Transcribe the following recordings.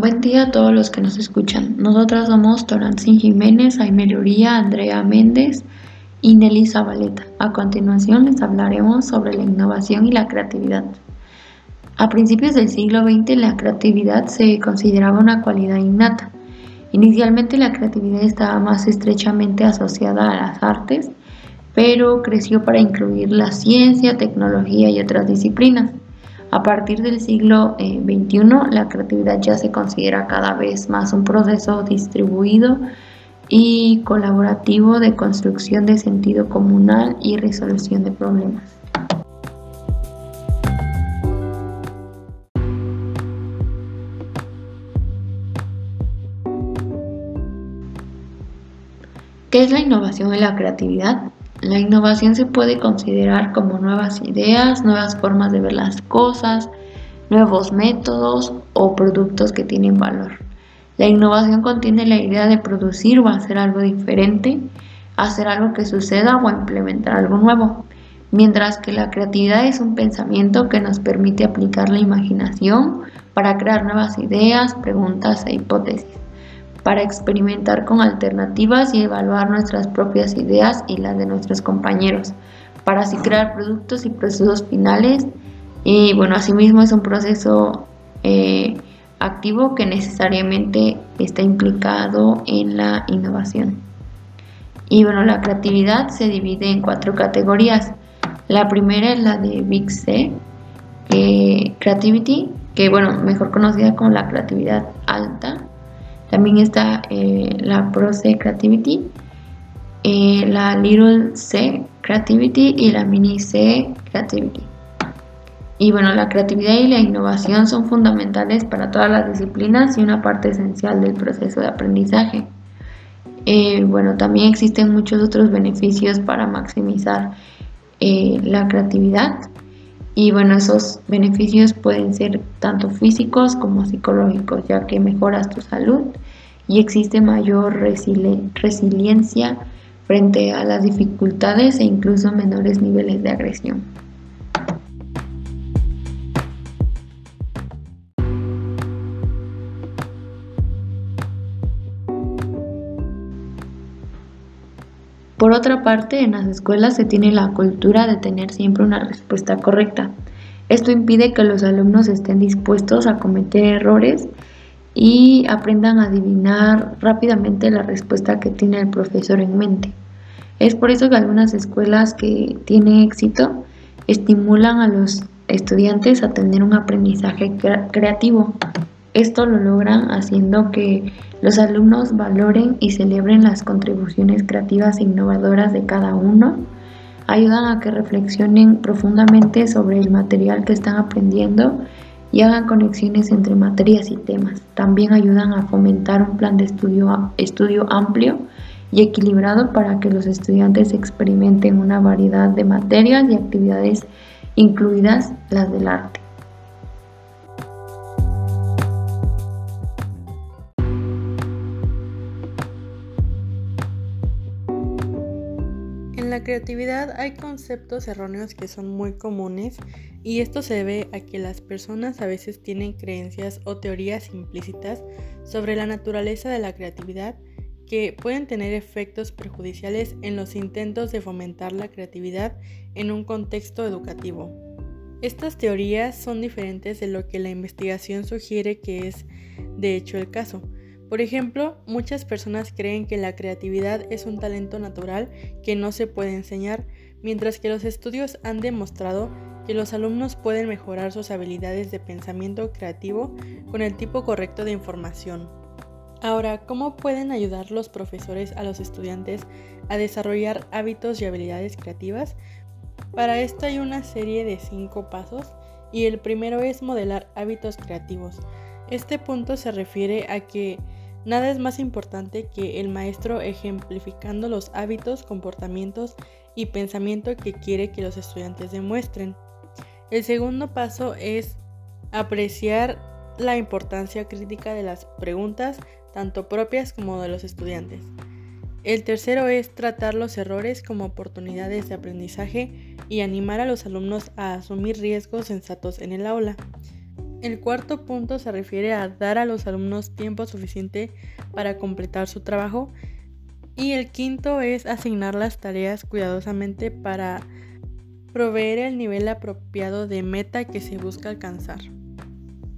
Buen día a todos los que nos escuchan. Nosotras somos Torancín Jiménez, Aime Luría, Andrea Méndez y Nelly Zabaleta. A continuación les hablaremos sobre la innovación y la creatividad. A principios del siglo XX la creatividad se consideraba una cualidad innata. Inicialmente la creatividad estaba más estrechamente asociada a las artes, pero creció para incluir la ciencia, tecnología y otras disciplinas. A partir del siglo XXI, eh, la creatividad ya se considera cada vez más un proceso distribuido y colaborativo de construcción de sentido comunal y resolución de problemas. ¿Qué es la innovación y la creatividad? La innovación se puede considerar como nuevas ideas, nuevas formas de ver las cosas, nuevos métodos o productos que tienen valor. La innovación contiene la idea de producir o hacer algo diferente, hacer algo que suceda o implementar algo nuevo, mientras que la creatividad es un pensamiento que nos permite aplicar la imaginación para crear nuevas ideas, preguntas e hipótesis para experimentar con alternativas y evaluar nuestras propias ideas y las de nuestros compañeros, para así crear productos y procesos finales. Y bueno, asimismo es un proceso eh, activo que necesariamente está implicado en la innovación. Y bueno, la creatividad se divide en cuatro categorías. La primera es la de Big C, Creativity, que bueno, mejor conocida como la creatividad alta. También está eh, la Pro C Creativity, eh, la Little C Creativity y la Mini C Creativity. Y bueno, la creatividad y la innovación son fundamentales para todas las disciplinas y una parte esencial del proceso de aprendizaje. Eh, bueno, también existen muchos otros beneficios para maximizar la creatividad y bueno, esos beneficios pueden ser tanto físicos como psicológicos, ya que mejoras tu salud y existe mayor resiliencia frente a las dificultades e incluso menores niveles de agresión. Por otra parte, en las escuelas se tiene la cultura de tener siempre una respuesta correcta. Esto impide que los alumnos estén dispuestos a cometer errores y aprendan a adivinar rápidamente la respuesta que tiene el profesor en mente. Es por eso que algunas escuelas que tienen éxito estimulan a los estudiantes a tener un aprendizaje creativo. Esto lo logran haciendo que los alumnos valoren y celebren las contribuciones creativas e innovadoras de cada uno, ayudan a que reflexionen profundamente sobre el material que están aprendiendo y hagan conexiones entre materias y temas. También ayudan a fomentar un plan de estudio, amplio y equilibrado para que los estudiantes experimenten una variedad de materias y actividades, incluidas las del arte. En la creatividad hay conceptos erróneos que son muy comunes y esto se debe a que las personas a veces tienen creencias o teorías implícitas sobre la naturaleza de la creatividad que pueden tener efectos perjudiciales en los intentos de fomentar la creatividad en un contexto educativo. Estas teorías son diferentes de lo que la investigación sugiere que es de hecho el caso. Por ejemplo, muchas personas creen que la creatividad es un talento natural que no se puede enseñar, mientras que los estudios han demostrado que los alumnos pueden mejorar sus habilidades de pensamiento creativo con el tipo correcto de información. Ahora, ¿cómo pueden ayudar los profesores a los estudiantes a desarrollar hábitos y habilidades creativas? Para esto hay una serie de cinco pasos y el primero es modelar hábitos creativos. Este punto se refiere a que Nada es más importante que el maestro ejemplificando los hábitos, comportamientos y pensamiento que quiere que los estudiantes demuestren. El segundo paso es apreciar la importancia crítica de las preguntas, tanto propias como de los estudiantes. El tercero es tratar los errores como oportunidades de aprendizaje y animar a los alumnos a asumir riesgos sensatos en el aula. El cuarto punto se refiere a dar a los alumnos tiempo suficiente para completar su trabajo y el quinto es asignar las tareas cuidadosamente para proveer el nivel apropiado de meta que se busca alcanzar.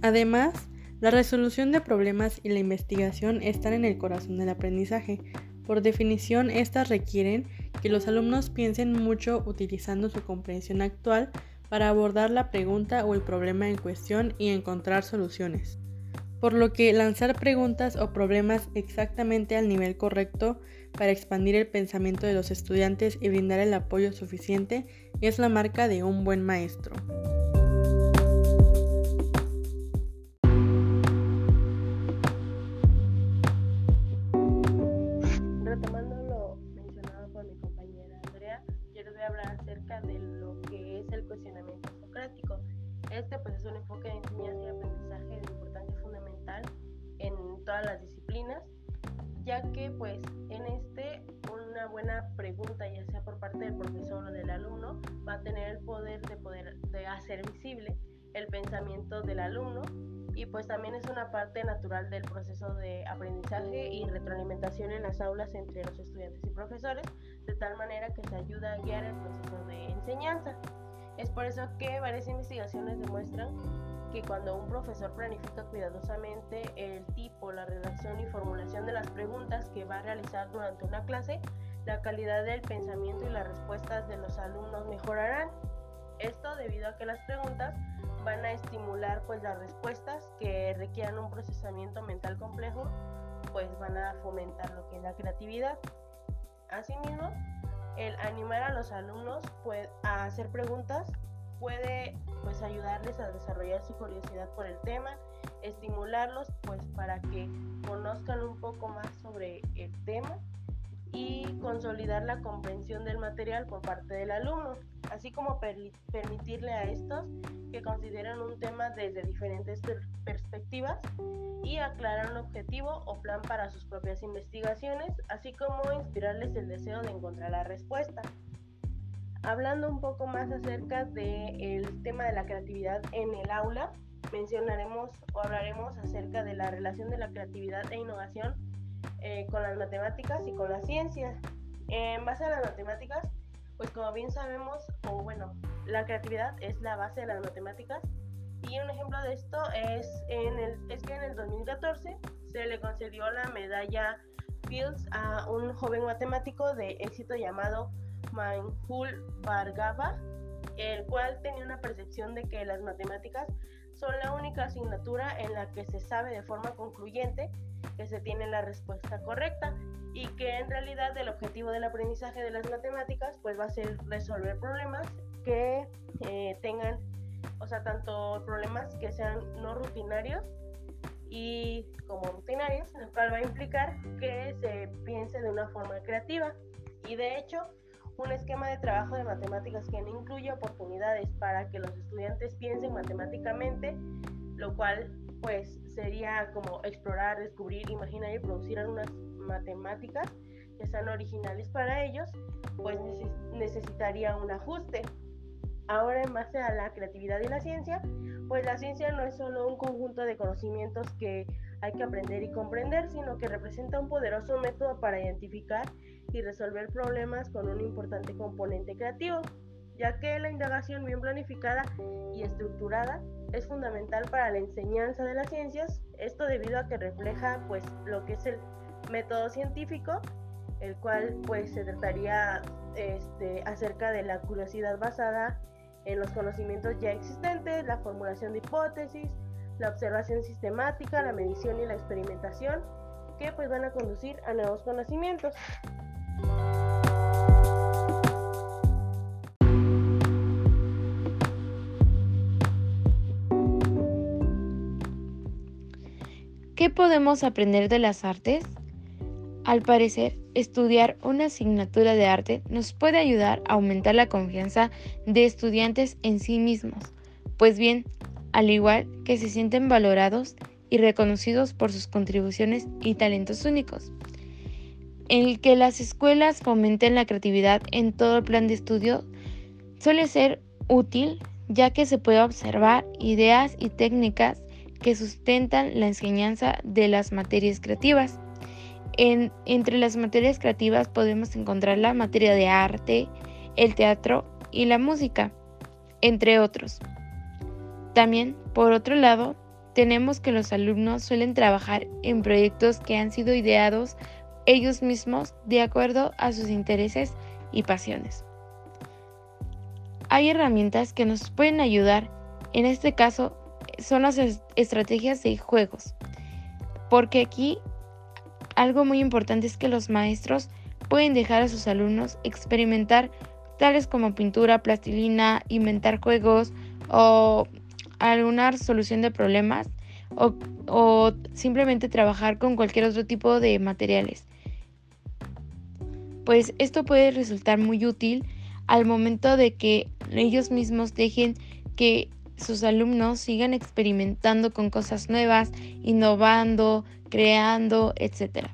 Además, la resolución de problemas y la investigación están en el corazón del aprendizaje. Por definición, estas requieren que los alumnos piensen mucho utilizando su comprensión actual para abordar la pregunta o el problema en cuestión y encontrar soluciones. Por lo que lanzar preguntas o problemas exactamente al nivel correcto para expandir el pensamiento de los estudiantes y brindar el apoyo suficiente es la marca de un buen maestro. Retomando lo mencionado por mi compañera Andrea, yo les voy a hablar acerca de lo que el cuestionamiento socrático. Este pues es un enfoque de enseñanza y aprendizaje de importancia fundamental en todas las disciplinas, ya que pues en este una buena pregunta, ya sea por parte del profesor o del alumno, va a tener el poder de poder de hacer visible el pensamiento del alumno y pues también es una parte natural del proceso de aprendizaje y retroalimentación en las aulas entre los estudiantes y profesores, de tal manera que se ayuda a guiar el proceso de enseñanza. Es por eso que varias investigaciones demuestran que cuando un profesor planifica cuidadosamente el tipo, la redacción y formulación de las preguntas que va a realizar durante una clase, la calidad del pensamiento y las respuestas de los alumnos mejorarán. Esto debido a que las preguntas van a estimular pues las respuestas que requieran un procesamiento mental complejo, pues van a fomentar lo que es la creatividad. Asimismo, el animar a los alumnos pues, a hacer preguntas puede pues ayudarles a desarrollar su curiosidad por el tema, estimularlos pues para que conozcan un poco más sobre el tema y consolidar la comprensión del material por parte del alumno, así como permitirle a estos que consideren un tema desde diferentes perspectivas y aclarar un objetivo o plan para sus propias investigaciones, así como inspirarles el deseo de encontrar la respuesta. Hablando un poco más acerca del tema de la creatividad en el aula, mencionaremos o hablaremos acerca de la relación de la creatividad e innovación eh, con las matemáticas y con la ciencia. En base a las matemáticas, pues como bien sabemos, o bueno, la creatividad es la base de las matemáticas. Y un ejemplo de esto es, en el, es que en el 2014 se le concedió la medalla Fields a un joven matemático de éxito llamado Manjul Bhargava, el cual tenía una percepción de que las matemáticas son la única asignatura en la que se sabe de forma concluyente que se tiene la respuesta correcta y que en realidad el objetivo del aprendizaje de las matemáticas pues va a ser resolver problemas que eh, tengan, o sea, tanto problemas que sean no rutinarios y como rutinarios, lo cual va a implicar que se piense de una forma creativa. Y de hecho, un esquema de trabajo de matemáticas que incluye oportunidades para que los estudiantes piensen matemáticamente, lo cual pues sería como explorar, descubrir, imaginar y producir algunas matemáticas que sean originales para ellos, pues necesitaría un ajuste. Ahora en base a la creatividad y la ciencia, pues la ciencia no es solo un conjunto de conocimientos que hay que aprender y comprender, sino que representa un poderoso método para identificar y resolver problemas con un importante componente creativo, ya que la indagación bien planificada y estructurada es fundamental para la enseñanza de las ciencias, esto debido a que refleja pues lo que es el método científico, el cual pues se trataría este, acerca de la curiosidad basada en los conocimientos ya existentes, la formulación de hipótesis, la observación sistemática, la medición y la experimentación, que pues van a conducir a nuevos conocimientos. ¿Qué podemos aprender de las artes? Al parecer, estudiar una asignatura de arte nos puede ayudar a aumentar la confianza de estudiantes en sí mismos, pues bien, al igual que se sienten valorados y reconocidos por sus contribuciones y talentos únicos. El que las escuelas fomenten la creatividad en todo el plan de estudio suele ser útil ya que se puede observar ideas y técnicas que sustentan la enseñanza de las materias creativas. entre las materias creativas podemos encontrar la materia de arte, el teatro y la música, entre otros. También, por otro lado, tenemos que los alumnos suelen trabajar en proyectos que han sido ideados ellos mismos de acuerdo a sus intereses y pasiones. Hay herramientas que nos pueden ayudar, en este caso son las estrategias de juegos, porque aquí algo muy importante es que los maestros pueden dejar a sus alumnos experimentar tales como pintura, plastilina, inventar juegos o alguna solución de problemas o, o, simplemente trabajar con cualquier otro tipo de materiales. Pues esto puede resultar muy útil al momento de que ellos mismos dejen que sus alumnos sigan experimentando con cosas nuevas, innovando, creando, etc.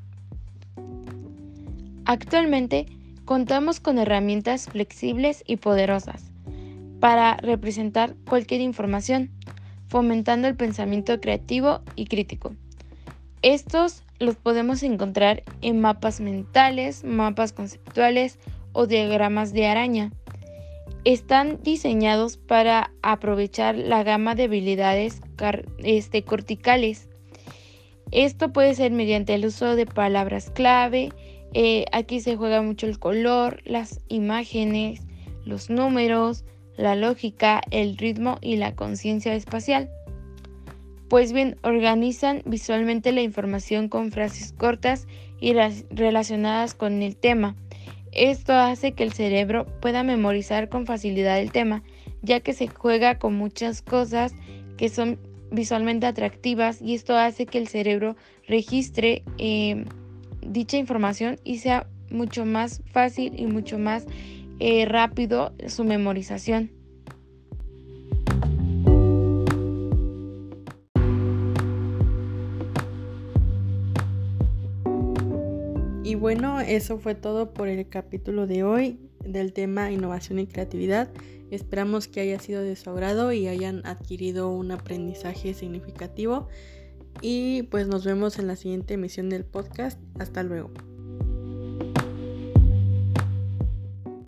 Actualmente contamos con herramientas flexibles y poderosas para representar cualquier información, fomentando el pensamiento creativo y crítico. Estos los podemos encontrar en mapas mentales, mapas conceptuales o diagramas de araña. Están diseñados para aprovechar la gama de habilidades este, corticales. Esto puede ser mediante el uso de palabras clave. Eh, aquí se juega mucho el color, las imágenes, los números, la lógica, el ritmo y la conciencia espacial. Pues bien, organizan visualmente la información con frases cortas y relacionadas con el tema. Esto hace que el cerebro pueda memorizar con facilidad el tema, ya que se juega con muchas cosas que son visualmente atractivas y esto hace que el cerebro registre eh, dicha información y sea mucho más fácil y mucho más eh, rápido su memorización. Bueno, eso fue todo por el capítulo de hoy del tema innovación y creatividad. Esperamos que haya sido de su agrado y hayan adquirido un aprendizaje significativo. Y pues nos vemos en la siguiente emisión del podcast. Hasta luego.